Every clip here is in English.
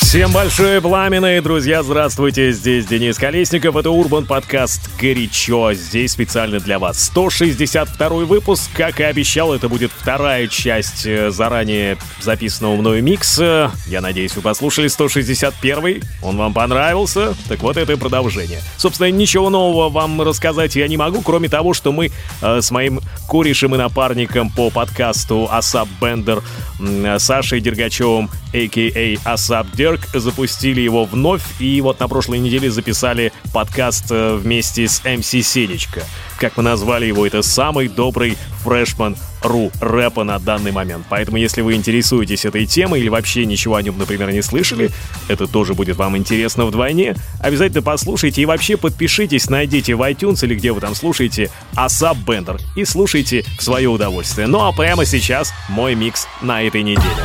Всем большое пламенное, друзья, здравствуйте, здесь Денис Колесников, это Урбан подкаст «Горячо», здесь специально для вас. 162 выпуск, как и обещал, это будет вторая часть э, заранее записанного мною микса, я надеюсь, вы послушали 161 он вам понравился, так вот это и продолжение. Собственно, ничего нового вам рассказать я не могу, кроме того, что мы э, с моим корешем и напарником по подкасту Асап Бендер Сашей Дергачевым, а.к.а. Асап Дерг, запустили его вновь, и вот на прошлой неделе записали подкаст э, вместе с МС Сенечка. Как мы назвали его, это самый добрый фрешман ру рэпа на данный момент. Поэтому, если вы интересуетесь этой темой или вообще ничего о нем, например, не слышали, это тоже будет вам интересно вдвойне. Обязательно послушайте и вообще подпишитесь, найдите в iTunes или где вы там слушаете Асап Бендер и слушайте в свое удовольствие. Ну а прямо сейчас мой микс на этой неделе.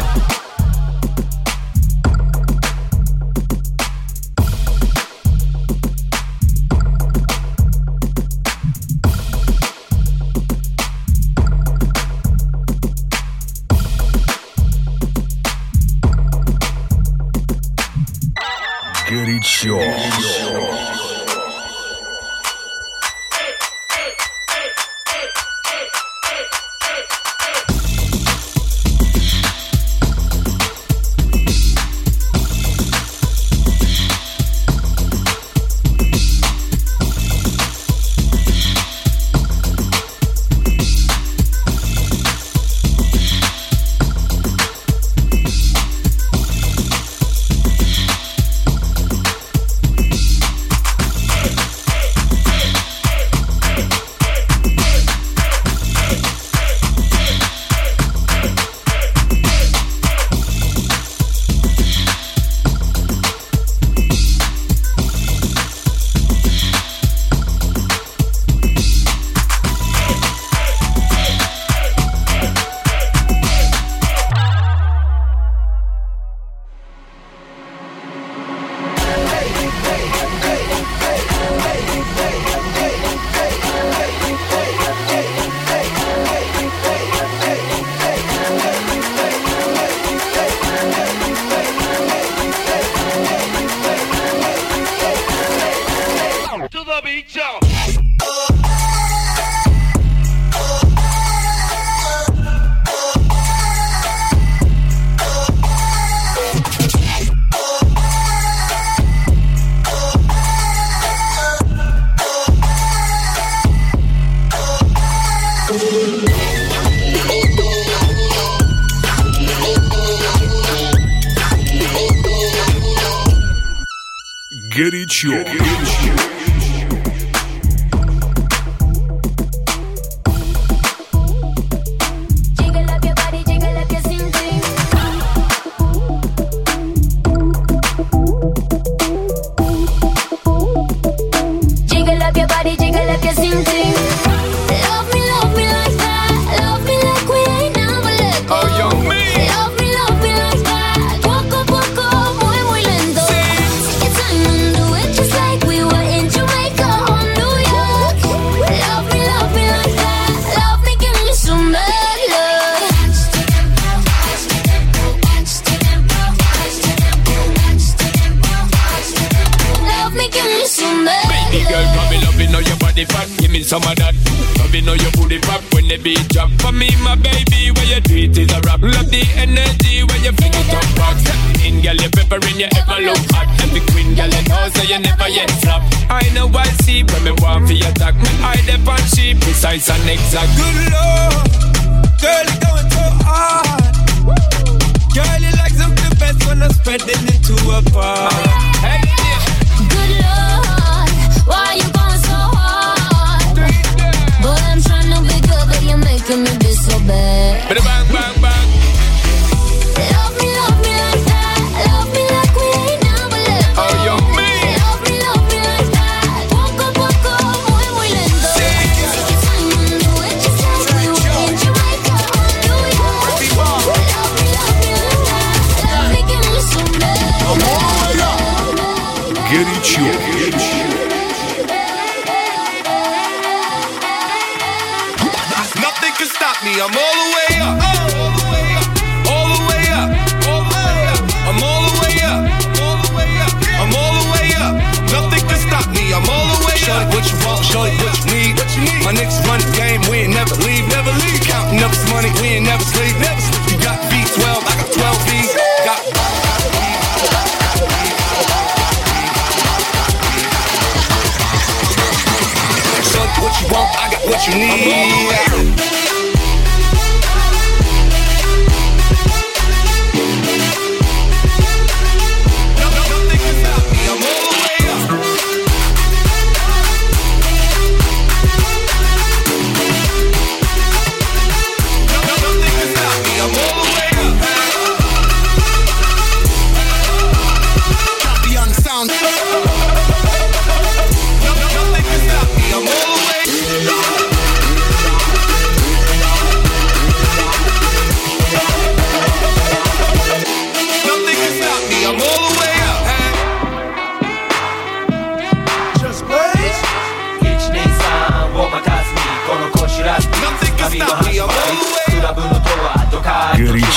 And exact. Good lord, what you need.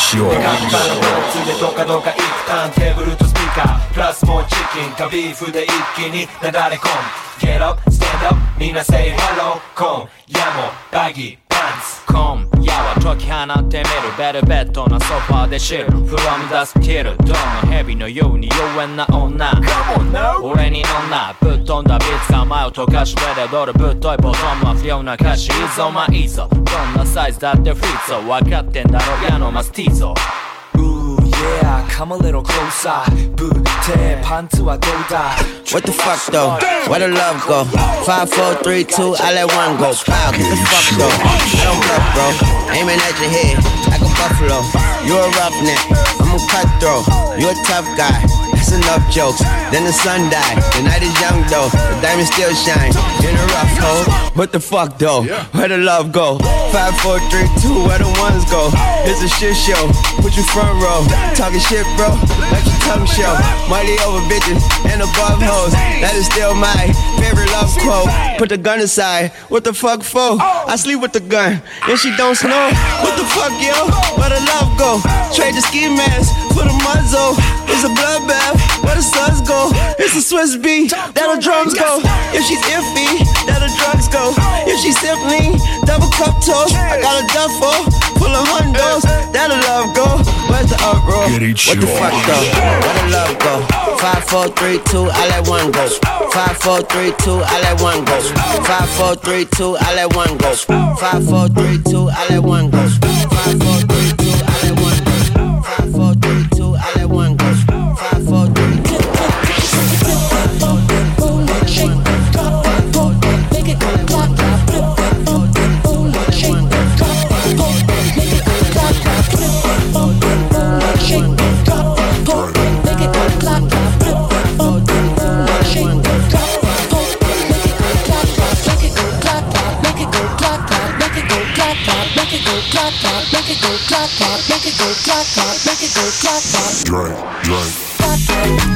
しよう。ついでどかどかたんテーブルとスピーカー。プラスもうチキンかビーフで一気になだれ込む。Get up, stand up みんな say hello 今夜もバギーパンツ Come 解き放ってみる。ベルベットなソファーで知る From the skill どの蛇のように妖艶な女。俺に女ぶっ飛んだビーツが前を溶かしてで踊るぶっといボトムは不良な歌詞いいぞまあいいぞ。どんなサイズだってフリーゾ分かってんだろ矢のマスティーゾ。Yeah, come a little closer. 부태 반투와 What the fuck though? Where the love go? Five, four, three, two. I let one go. Wow, get the fuck though. I don't bluff, bro. Aiming at your head like a buffalo. You a roughneck, I'm a cutthroat. You a tough guy. That's enough jokes. Then the sun died. The night is young though. The diamond still shine. In a rough hole. What the fuck though? Where the love go? Five, four, three, two. Where the go? It's a shit show. Put you front row. Talking shit, bro. Let your tongue show. Mighty over bitches and above hoes. That is still my favorite love quote. Put the gun aside. What the fuck for? I sleep with the gun and she don't snow. What the fuck, yo? Where the love go? Trade the ski mask for the muzzle. It's a bloodbath. Where the suns go? It's a Swiss beat. That the drums go. If she's iffy, that the drugs go. If she's simply double cup toast, I got a duffel full of hundos. That the love go. Where's the uproar? What the fuck though? Where the love go? Five, four, three, two, I let one go. Five, four, three, two, I let one go. Five, four, three, two, I let one go. Five, four, three, two, I let one go. Drink, drink.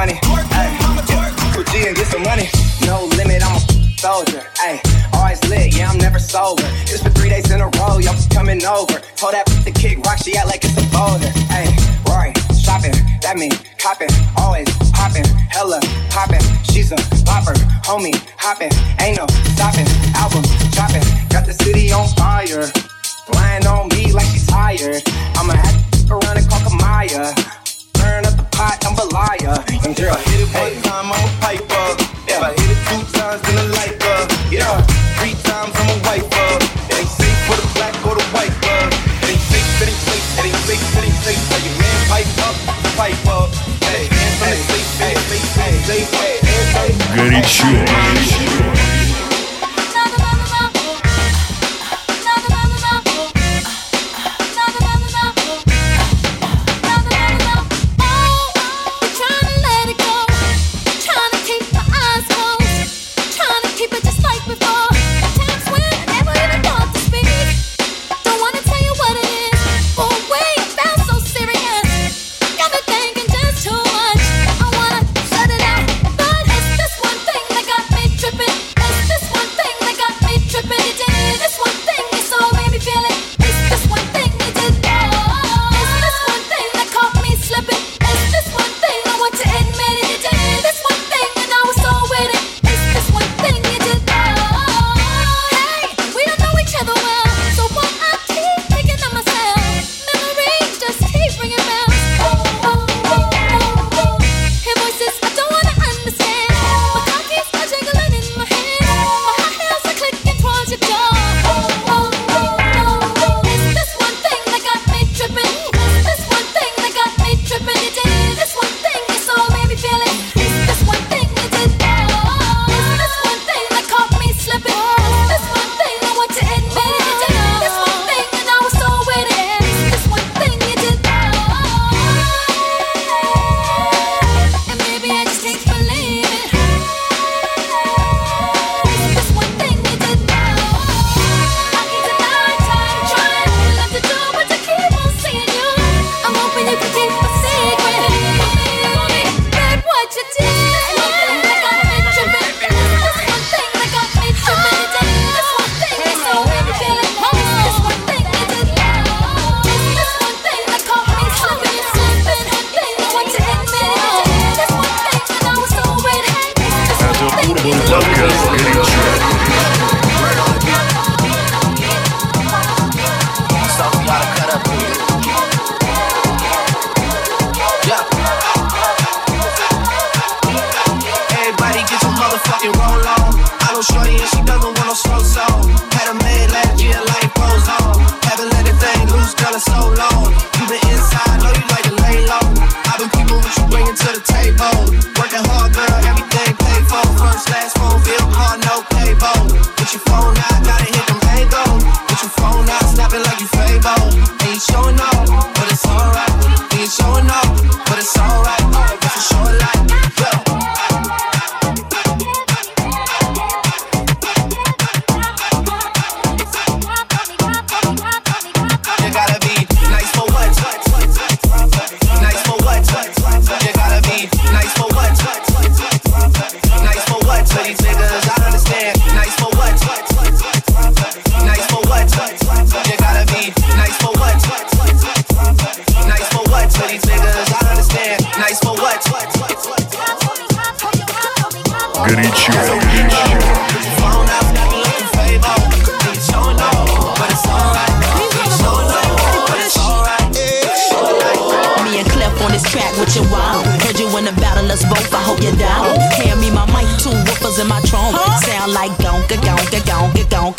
money. Ay, put G and get some money. No limit, I'm a soldier. Ay, always lit, yeah, I'm never sober. It's for three days in a row, y'all just coming over. Told that to kick rock, she act like it's a boulder. Ay, Rory, shopping, that mean copping, always popping, hella popping. She's a popper, homie, hopping, ain't no stopping. Album dropping, got the city on fire. Lying on me like she's tired. I'ma have act around and call Kamaya burn up the pot, I'm a liar. And girl, hit it one time, I'm a piper. If I hit it two times, then I like her. Yeah, three times, I'm a wiper. It ain't safe for the black or the white girl. It ain't safe, it ain't safe, it ain't safe, it ain't safe. Tell your man, pipe up, pipe up. Hey, hands on the safe, safe, safe, safe, safe. Горячо. Горячо.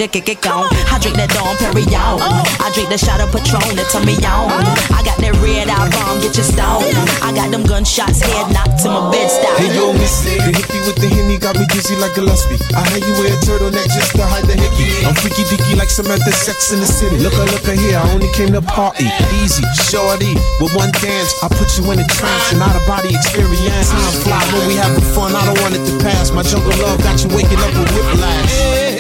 Gonka, gonka, gonka. I drink that Dom Perignon. I drink the shot of Patron that turn me on. I got that red eye bomb, get your stone. I got them gunshots, head knocked to my bed stop. Hey yo, Missy, the hippie with the henny got me dizzy like Gillespie. I heard you wear a turtleneck just to hide the hickey. I'm freaky dicky like Samantha Sex in the City. Look look here, I only came to party. Easy, shorty, with one dance, I put you in a trance and out of body experience. Time fly when we having fun, I don't want it to pass. My jungle love got you waking up with whiplash.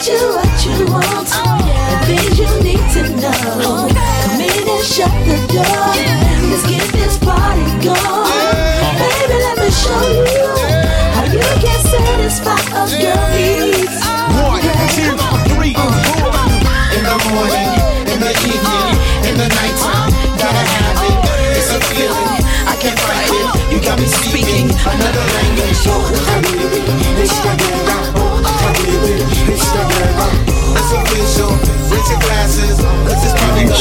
What you want and things you need to know. Come in and shut the door. Let's get this party going. Baby, let me show you how you can satisfy a needs. One, two, three, four. In the morning, in the evening, in the gotta have it. It's a feeling, I can't fight it. You got me speaking another language. The Your glasses, cause it's probably gonna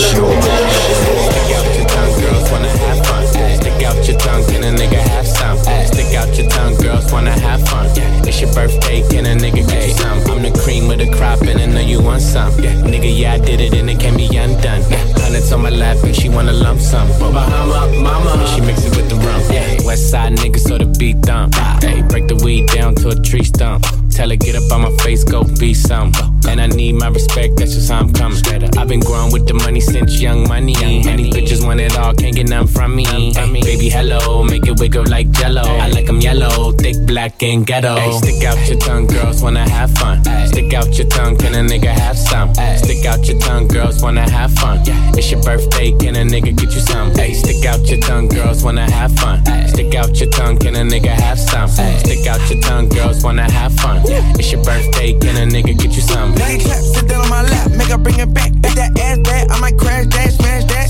Stick out your tongue, girls wanna have fun. Stick out your tongue, can a nigga have some? Stick out your tongue, girls wanna have fun. It's your birthday, can a nigga get you some? I'm the cream of the crop, and I know you want some. Nigga, yeah, I did it, and it can be undone. Hundreds on my lap, and she wanna lump sum. Bahama, mama, she mix it with the rum. West side niggas, so the beat dump. Hey, break the weed down to a tree stump. Tell her, get up on my face, go be some. And I need my respect, that's just how I'm coming. I've been growing with the money since young money. These bitches want it all, can't get none from me. Hey, baby, hello, make it wiggle like jello. I like 'em yellow, thick, black, and ghetto. Hey, stick out your tongue, girls wanna have fun. Stick out your tongue, can a nigga have some? Stick out your tongue, girls wanna have fun. It's your birthday, can a nigga get you some? Hey, stick out your tongue, girls wanna have fun. Stick out your tongue, can a nigga have some? Stick out your tongue, girls wanna have fun. It's your birthday, can a nigga get you some? Nigga clap, sit down on my lap, make her bring it back. If that ass bad, I might crash that, smash that.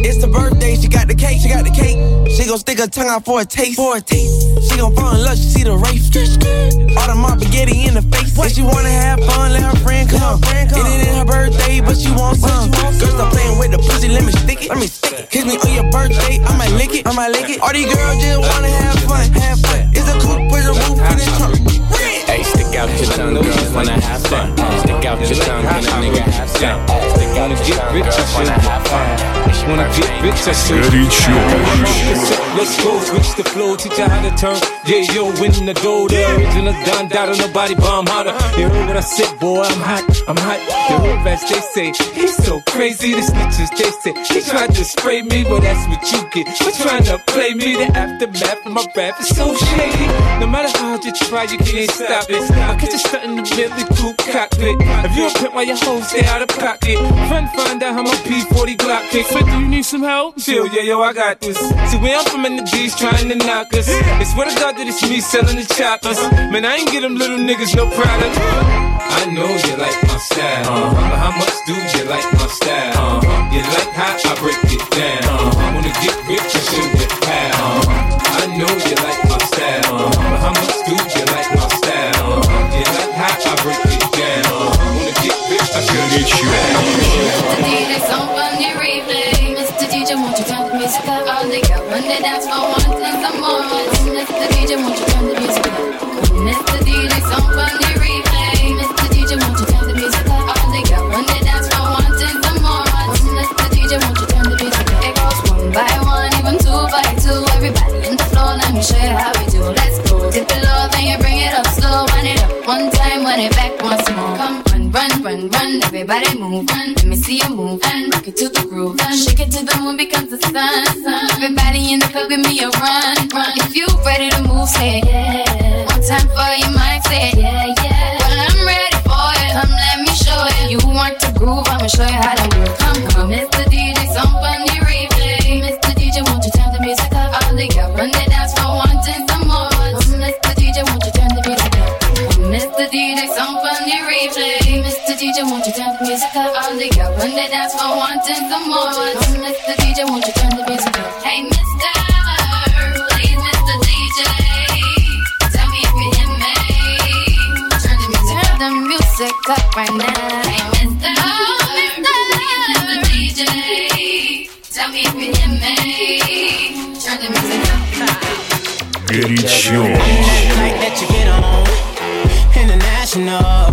It's the birthday, she got the cake, she got the cake. She gon' stick her tongue out for a taste, for a taste. She gon' fall in love, she see the race. All the mob spaghetti in the face. If she wanna have fun, let her friend come. It ain't in her birthday, but she want some. Girls stop playing with the pussy, let me stick it. Let me stick it. Kiss me on your birthday, I might lick it. I might lick it. All these girls just wanna have fun, have fun. It's a coupe, push a roof in the trunk. Hey, stick out your tongue, girls wanna have fun. Stick out your tongue, and a nigga have fun? some. Stick out your tongue, girls wanna have fun. Wanna get rich, I should. Let's go, switch the flow, teach her how to turn. Yeah, yo, in the gold. the original Don Dada, nobody bomb hotter. You heard what I said, boy, I'm hot, I'm hot. The whole rest, they say, he's so crazy, the snitches, they say, he tried to spray me, but that's what you get. But trying to play me, the aftermath of my rap is so shady. No matter how hard you try, you can't stop it. I catch you stunting the Bentley coupe cockpit. If you a pimp while your hoes stay out of pocket, friend find out how my P40 Glock kicks. But do you need some help? Chill, yeah, yo, I got this. See, where I'm from in the D's trying to knock us. It's swear to God that it's me selling the choppers. Man, I ain't get them little niggas no product. I know you like my style. Uh-huh. But how much do you like my style? Uh-huh. You like how I break it down. Uh-huh. Wanna get rich, you should get pal. I know you like my style. But how much do you like evening. Mr. DJ, won't you turn the music up? All the girls when they dance for one thing, some more. Mr. DJ, won't you turn the music up? Everybody move. Let me see you move and rock it to the groove. Shake it to the moon becomes the sun. Everybody in the club, give me a run, run. If you ready to move, say it. yeah. One time for your mind, say yeah, yeah. Well, I'm ready for it. Come, let me show you. You want to groove, I'ma show you how to move. Come, come, All the girls run the dance for wanting some more. Oh, Mr. DJ, won't you turn the music up? Hey, Mr. Please, Mr. DJ, tell me if you hear me. Turn the music, turn the music up right now. Hey, Mr. Mr. DJ, tell me if you hear me. Turn the music up. Горячо. Like that you get on international.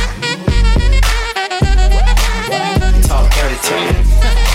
Later.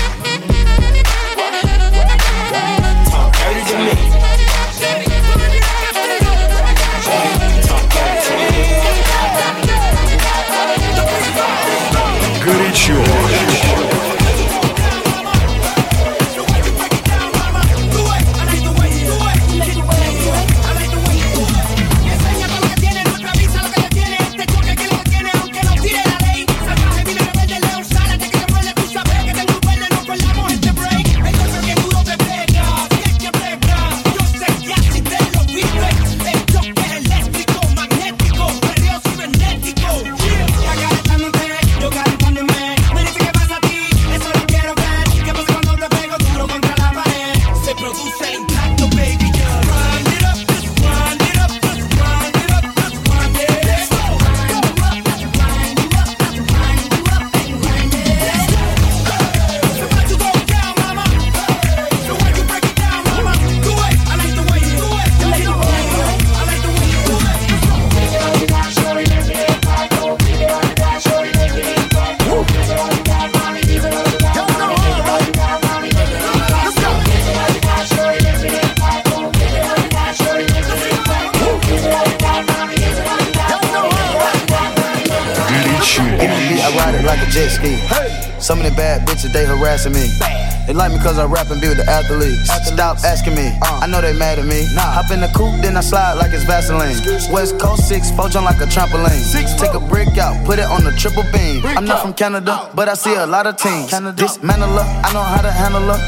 The athletes. Stop asking me, I know they mad at me. Hop in the coupe, then I slide like it's Vaseline. West Coast 6, four jump like a trampoline. Take a brick out, put it on the triple beam. I'm not from Canada, but I see a lot of teams. Dismantle her, I know how to handle her.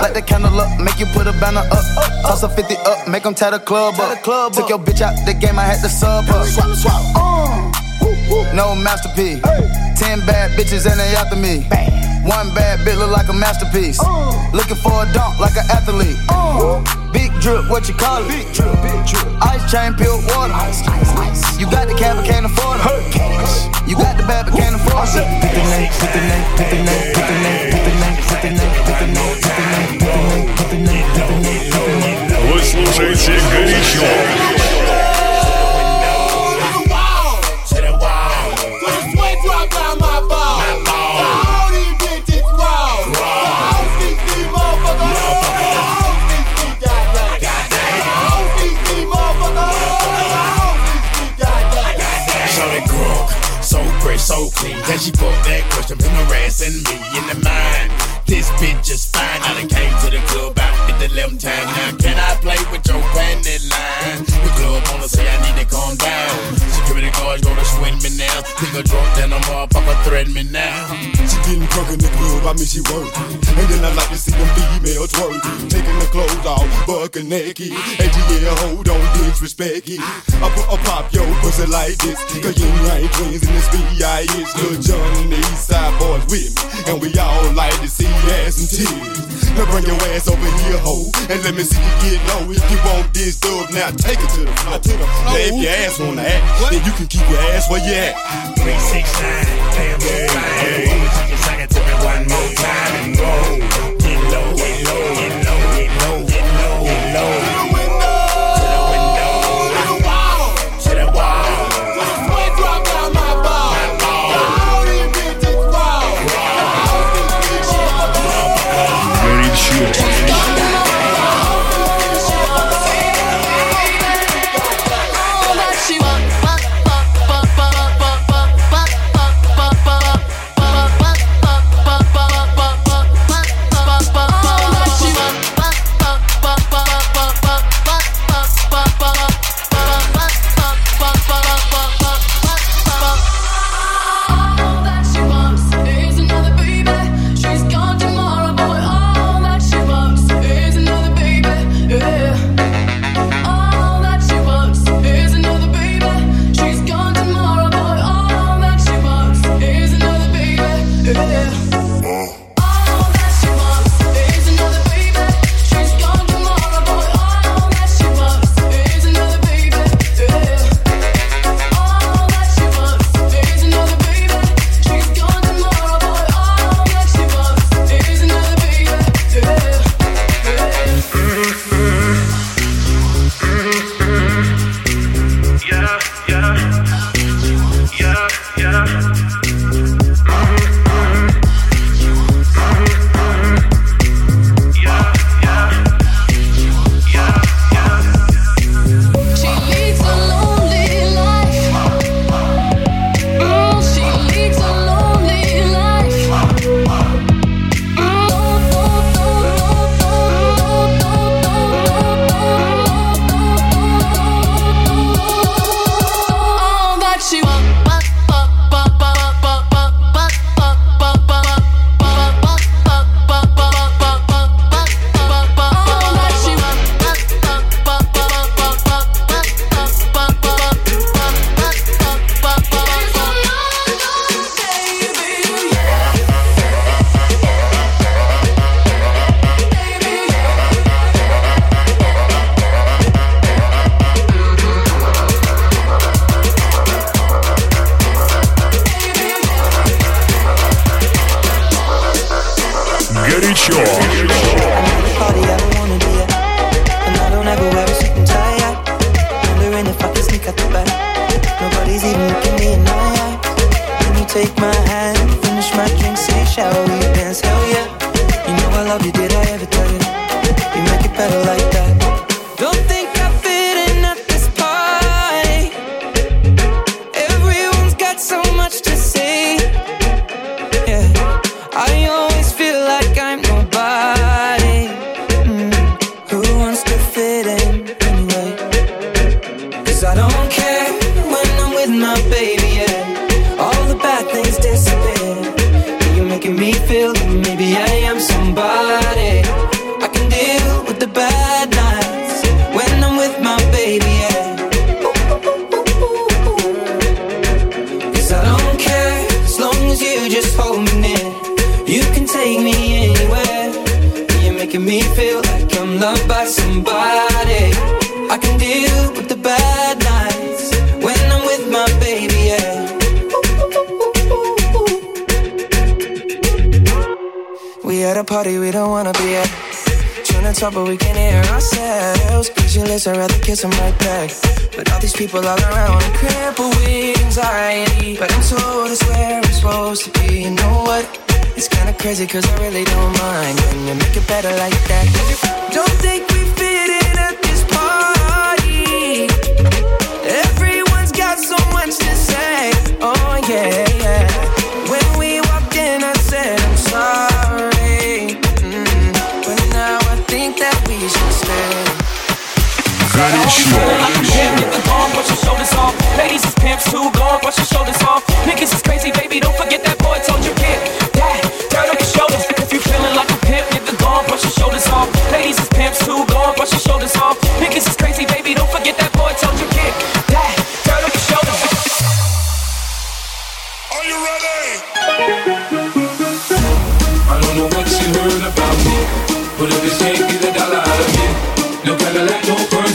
Light the candle up, make you put a banner up. Toss a 50 up, make them tie the club up. Took your bitch out the game, I had to sub her. Swap, swap. Uh. No masterpiece. Ten bad bitches and they after me. One bad bitch look like a masterpiece. Looking for a dunk like an athlete. Big drip, what you call it? Big drip, big drip. Ice chain, pure water. Ice, ice, ice. You got the cab, but can't afford it. You got the bad, but can't afford it. Pick the name, pick the name, pick the name, pick the name, pick the name, pick the name, pick the name, pick the name, pick the name, pick the name, pick the name, pick the name. Вы слушаете «Горячо». And she fucked that question, put my ass and me in the mind. This bitch is fine. I done came to the club about 11 time Now Nigga drunk, then a motherfucker threaten me now. She getting drunk in the club, I mean she work. And then I like to see them females work. Taking the clothes off, buckin' naked. And yeah, hold on, disrespect it. I put a pop yo pussy like this. Cause you ain't twins in this B.I.S. Good John and the East Side boys with me. And we all like to see ass and tears. Now bring your ass over here, ho, and let me see you get low. If you want this dub, now take it to the floor. To the floor. Now if your ass wanna act, what? then you can keep your ass where you at. Three, six, nine, damn, yeah, yeah. Take it, take it, take it one more time and go.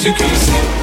gözü kıyısın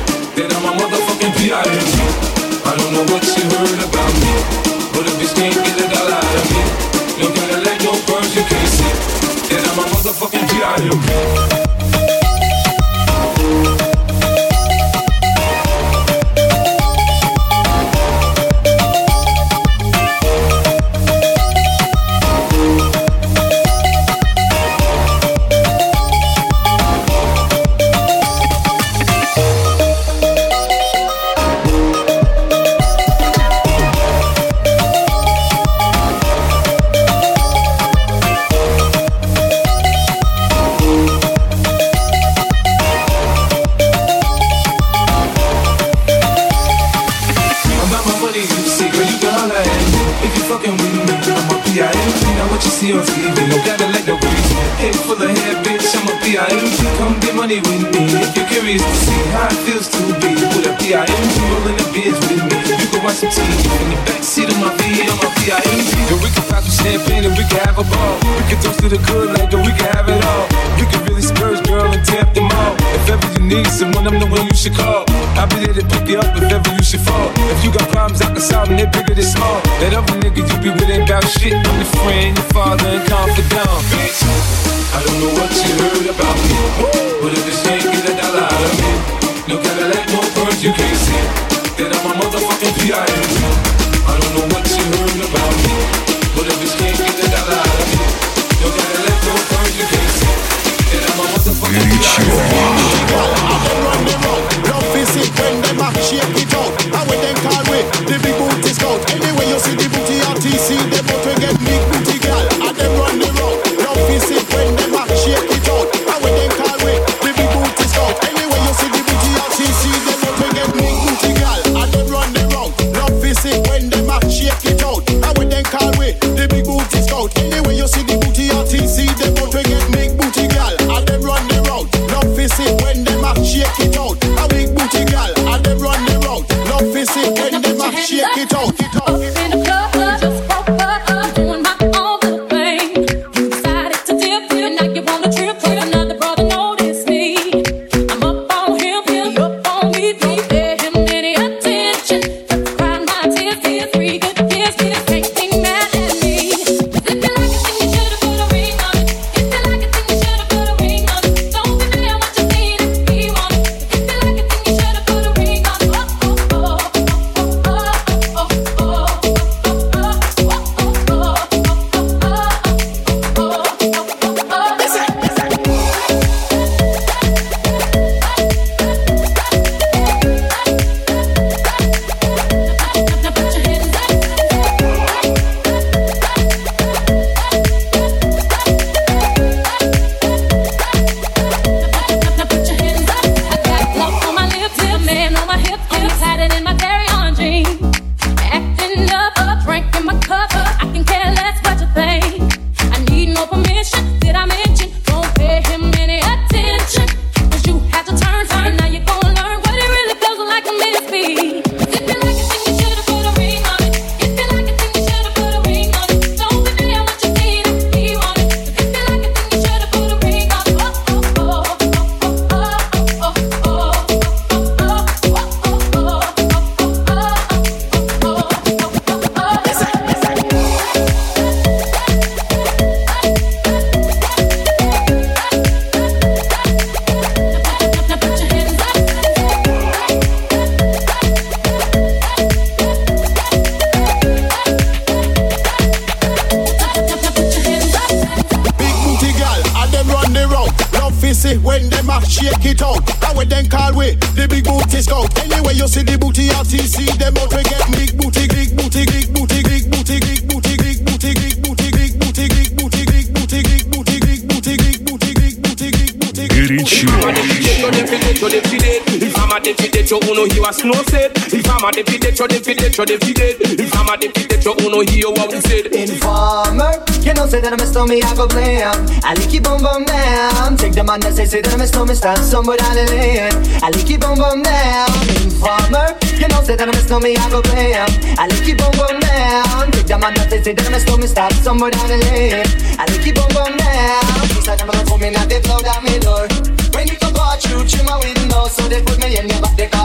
you defeated, you defeated. If I'm a defeated, you uno hear what we said. Informer, you know say that I'm a stormy, I go blame. I like you boom boom down. Take the man that say say that I'm a stormy, start somewhere down the lane. I like you boom boom down. Informer, you know say that I'm a stormy, I go blame. I like you boom boom down. Take the man that say say that I'm a stormy, start somewhere down the lane. I like you boom boom down. He said I'm gonna come in and they blow down my door. When you come part through my window, so they put me in the back the car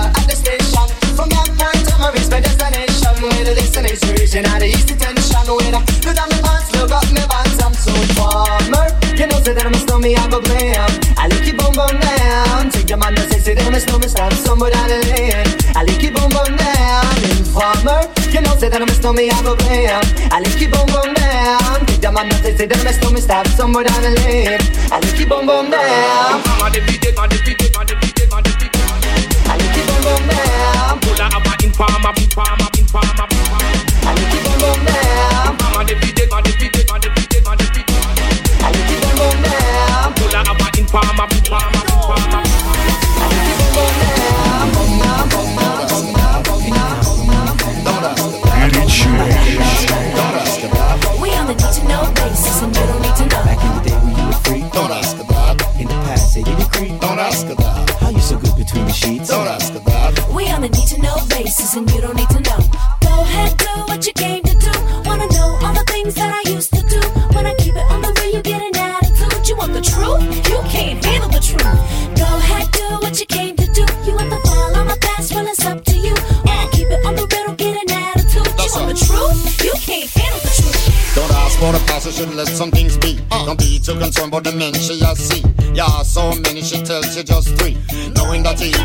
region at the east detention. Where the put on my pants, look up my pants, I'm so farmer. You know, say that I'm a snowman, I go blame. I like you boom boom down. Take the man that say, say that I'm a snowman, stand somewhere down the lane. I like you boom boom down. Informer, you know, say that I'm a snowman, I go blame. I like you boom boom down. Take the man that say, say that I'm a snowman, stand somewhere down the lane. I like you boom boom down. I'm a I'm I'm I'm. I like you boom boom down. Pull out a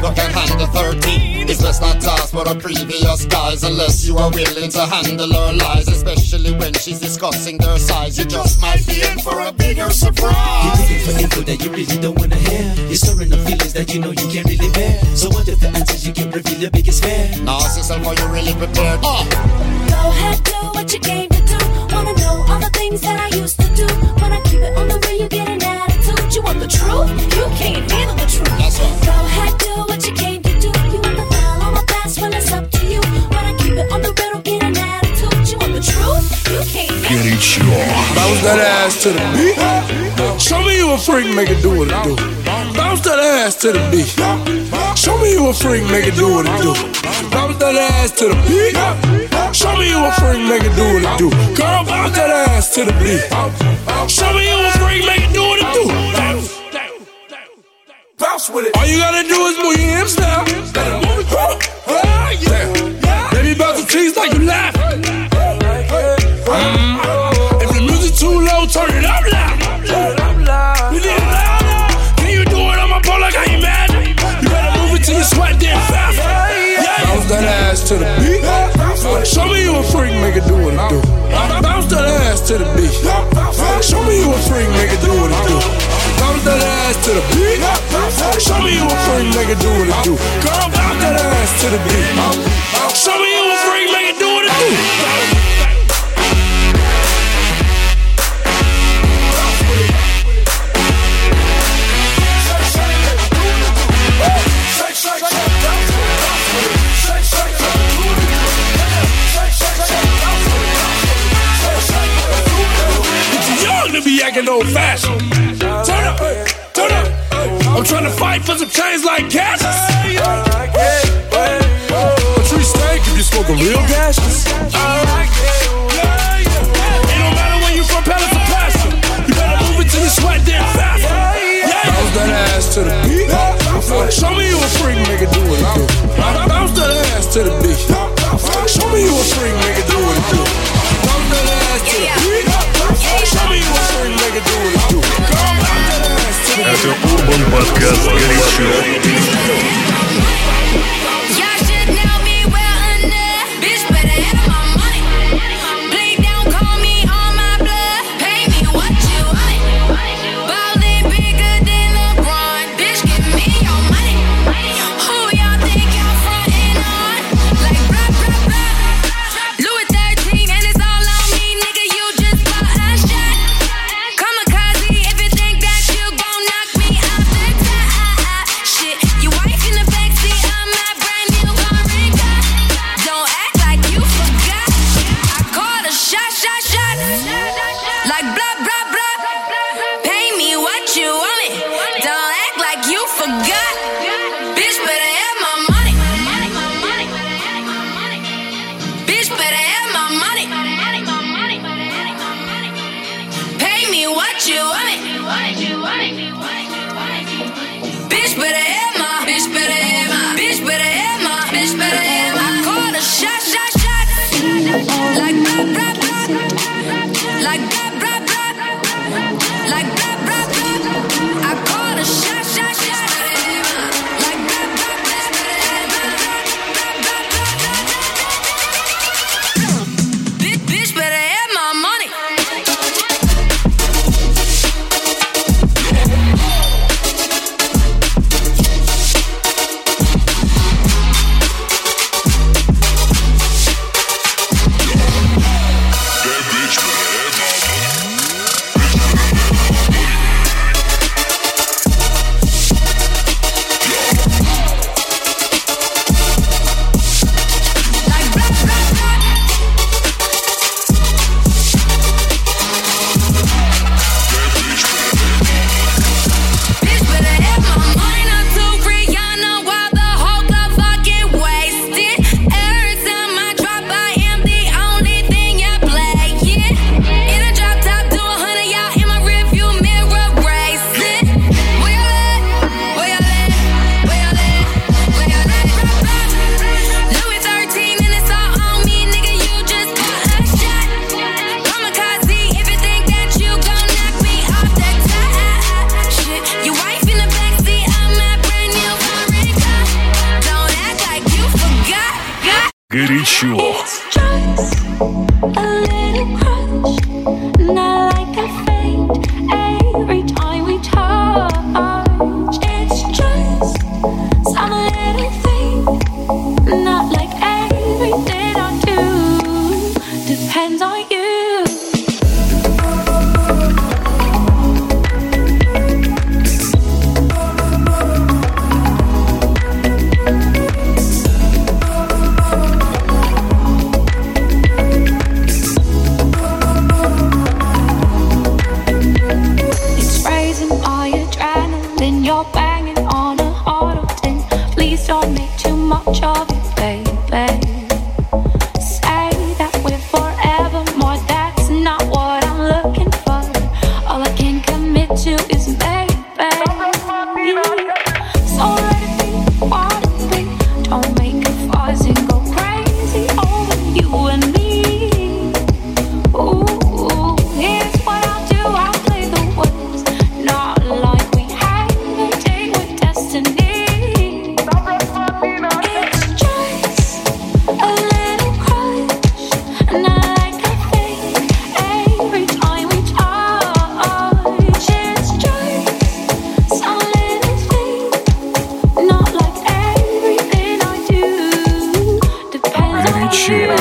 Knowing that can handle 13. It's best not to ask for the previous guys unless you are willing to handle her lies. Especially when she's discussing their size. You just might be in for a bigger surprise. You're looking for info that you really don't wanna hear. You're stirring up feelings that you know you can't really bear. So what if the answers you get reveal your biggest fear? Now ask yourself, are you really prepared? Uh. Go ahead, do what you came to do. Wanna know all the things that I used to do. When I keep it on the real, you get an attitude. You want the truth? You can't handle the truth. Go ahead, It's. Bounce that ass to the beat. Show me you a freak, make it do what it do. Bounce that ass to the beat. Show me you a freak, make it do what it do. Bounce that ass to the beat. Show me you a freak, make it do what it do. Girl, bounce that ass to the beat. Show me you a freak, make it do what it do. Bounce with it. All you gotta do is move your hips to the beat. Show me you a freak, make it do what it do. Girl, bounce that ass to the beat. Show me you a freak, make it do what it do. You're too young to be acting old fashioned. I'm trying to fight for some change like gas. A tree stank if you smoking real gases. It don't matter where you from, palace or passion. You better move it till you sweat then fast. Bounce that ass to the beat. Show me you a freak, it do what it do. Bounce that ass to the beat. Show me you a freak, it do what it do. Bounce that ass to the beat. Show me you a freak, make Это Урбан Подкаст «Горячо».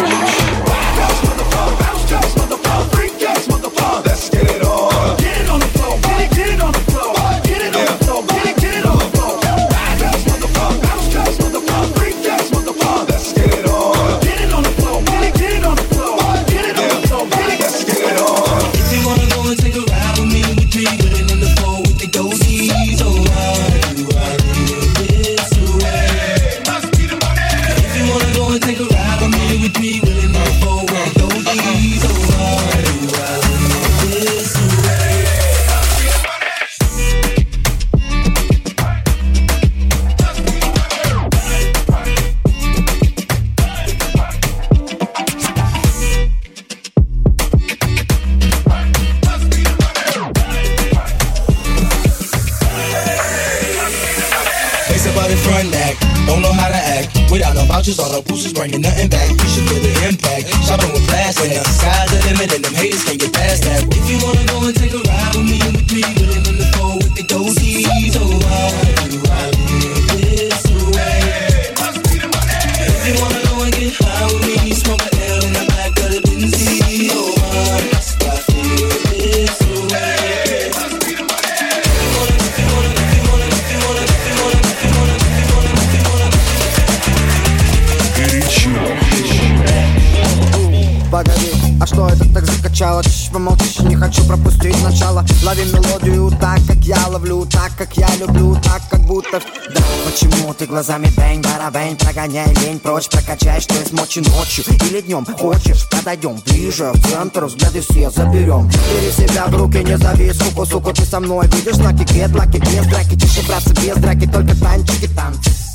You. Барабэнь Прогоняй лень прочь, прокачай, что есть мочи ночью Или днем хочешь, подойдем ближе В центр взгляды все заберем Бери себя в руки, не зови суку, суку Ты со мной видишь знаки кедлаки Без драки, тише, братцы, без драки Только танчики, танцы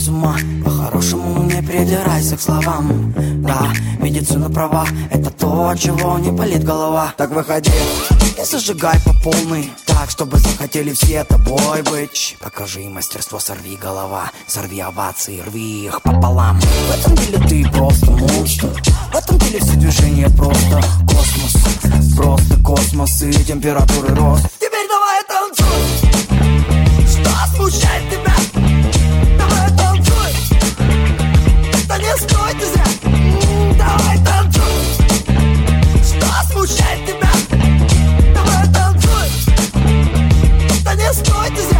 без ума. По-хорошему не придирайся к словам. Да, медицина права Это то, от чего не болит голова. Так выходи и зажигай по полной. Так, чтобы захотели все тобой быть. Покажи мастерство, сорви голова Сорви овации, рви их пополам. В этом деле ты просто монстр. В этом деле все движения просто космос. Просто космос и температуры рост. Теперь давай танцуй. Что смущает тебя? Не стой ты зря Давай танцуй. Что смущает тебя? Давай танцуй. Да не стой ты зря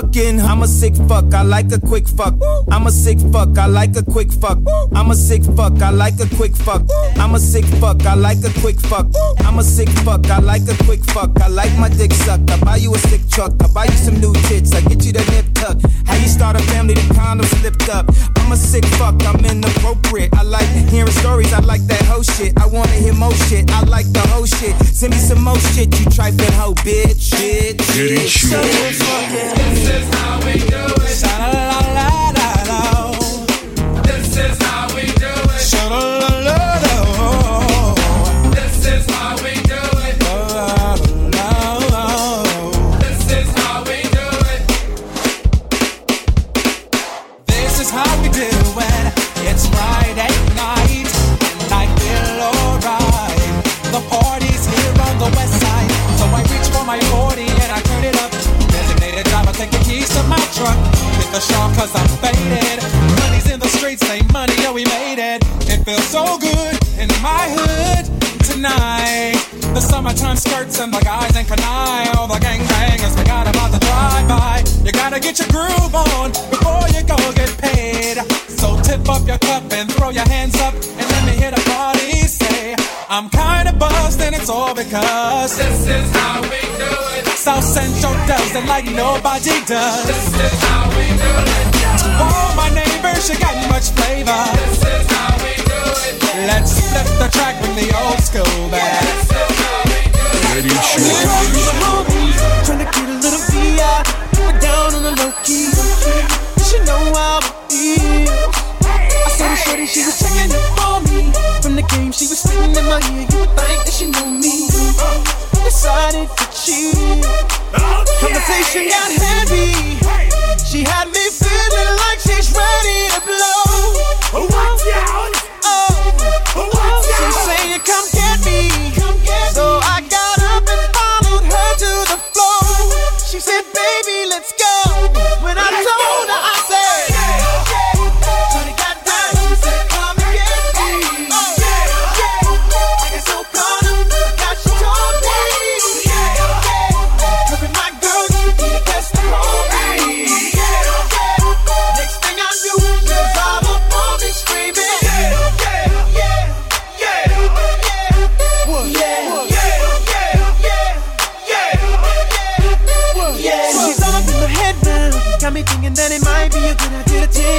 Fucking. I'm a sick fuck. I like a quick fuck. I'm a sick fuck. I like a quick fuck. I'm a sick fuck. I like a quick fuck. I'm a sick fuck. I like a quick fuck. I'm a sick fuck. I like a quick fuck. I like my dick sucked. I buy you a sick truck. I buy you some new tits. I get you the nip tuck. How you start a family? The condom slipped up. I'm a sick fuck. I'm inappropriate. I like hearing stories. I like that whole shit. I wanna hear more shit. I like the whole shit. Send me some more shit. You trifling hoe, bitch. Bitch. bitch. Such a fucking. This is how we do it. Keys to my truck. Hit the shop cause I'm faded. Money's in the streets, say money, yeah, we made it. It feels so good in my hood tonight. The summertime skirts and the guys in canine. All the gangbangers forgot about the drive-by. You gotta get your groove on before you go get paid. So tip up your cup and throw your hands up and let me hear the party say, I'm kinda buzzed and it's all because This is how we do it. South Central does it like nobody does. This is how we do it. To all my neighbors, you got much flavor. This is how we do it. Let's flip the track, bring the old school back. Trying to get a little VI, but down on the low key. She know how I feel. I saw the shorty, she was checking up on me. From the game, she was spitting in my ear. Decided to cheat. Oh, Conversation got heavy.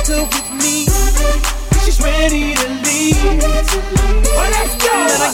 better with me. She's ready to leave. Well, let's go.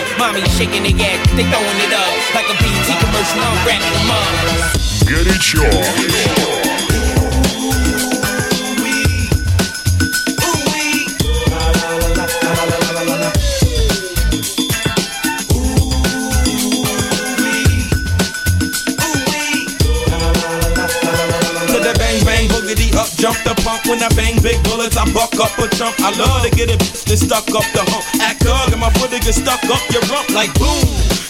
love. Mommy shaking their ass, they throwing it up. Like a BT commercial, I'm wrapping them up. Get it, y'all. I bang big bullets. I buck up a chump. I love to get it then stuck up the hump. Act thug and my foot get stuck up your rump like boom.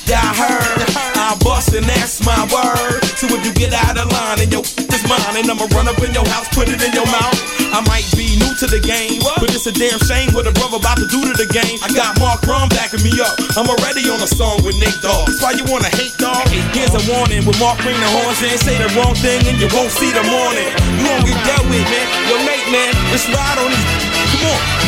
Yeah, I heard. I bust and that's my word. So if you get out of line and your mine, and I'ma run up in your house, put it in your mouth. I might be new to the game, but it's a damn shame what a brother about to do to the game. I got Mark Ron backing me up. I'm already on a song with Nate Dogg. That's why you wanna hate dog. Here's a warning with Mark bring the horns in, say the wrong thing and you won't see the morning. You won't get dealt with, man. Yo, Nate, man, let's ride on these. Come on.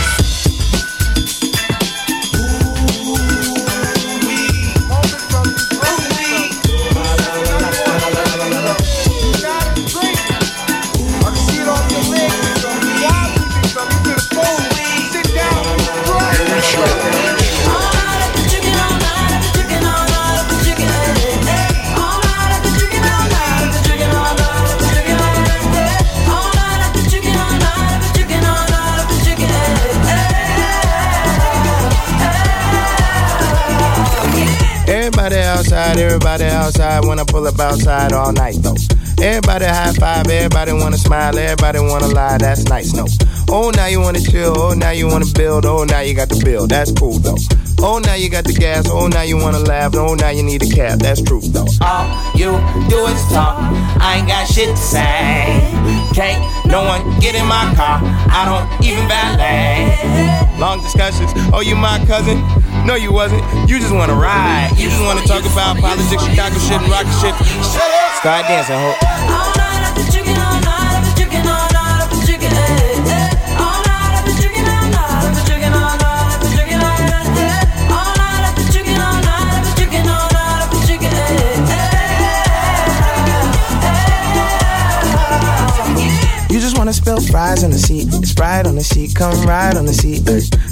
Everybody outside when I pull up outside all night though. Everybody high five, everybody wanna smile, everybody wanna lie, that's nice, no. Oh, now you wanna chill, oh, now you wanna build, oh, now you got the bill, that's cool though. Oh, now you got the gas, oh, now you wanna laugh, oh, now you need a cab, that's true though. All you do is talk. I ain't got shit to say. Can't no one get in my car. I don't even valet. Long discussions, oh, you my cousin? No, you wasn't. You just wanna ride. You just wanna talk about politics, Chicago shit, and rocket shit. Start dancing, ho. You just wanna spill fries on the seat, Sprite on the seat, come ride on the seat. ay.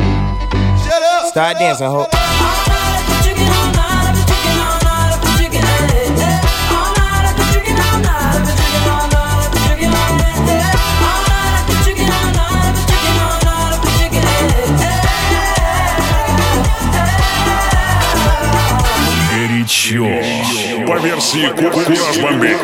Shut up. Start dancing, ho. Горячо. По версии Ку- Кураж Бомбей.